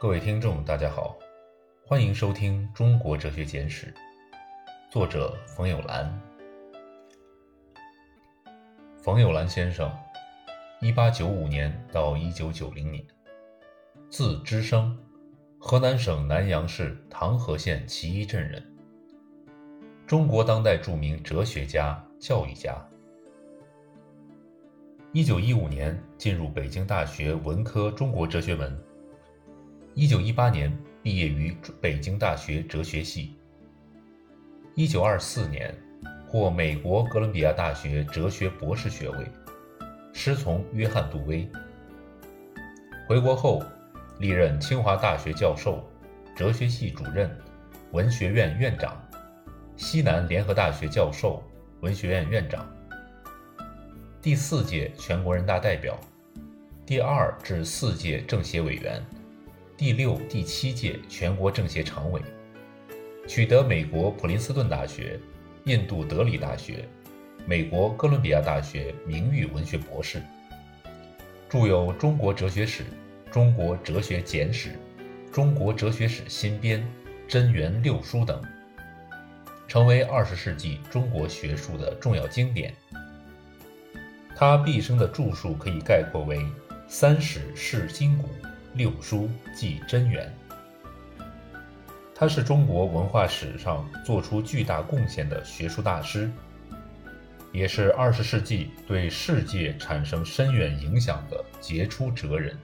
各位听众，大家好，欢迎收听《中国哲学简史》，作者冯友兰。冯友兰先生，一八九五年到一九九零年，字芝生，河南省南阳市唐河县齐一镇人，中国当代著名哲学家、教育家。一九一五年进入北京大学文科中国哲学门。一九一八年毕业于北京大学哲学系。一九二四年获美国哥伦比亚大学哲学博士学位，师从约翰·杜威。回国后，历任清华大学教授、哲学系主任、文学院院长、西南联合大学教授、文学院院长。第四届全国人大代表，第二至四届政协委员，第六、第七届全国政协常委，取得美国普林斯顿大学、印度德里大学、美国哥伦比亚大学名誉文学博士，著有《中国哲学史》《中国哲学简史》《中国哲学史新编》《真元六书》等，成为二十世纪中国学术的重要经典。他毕生的著述可以概括为：三史是今古，六书记真源。他是中国文化史上做出巨大贡献的学术大师，也是二十世纪对世界产生深远影响的杰出哲人。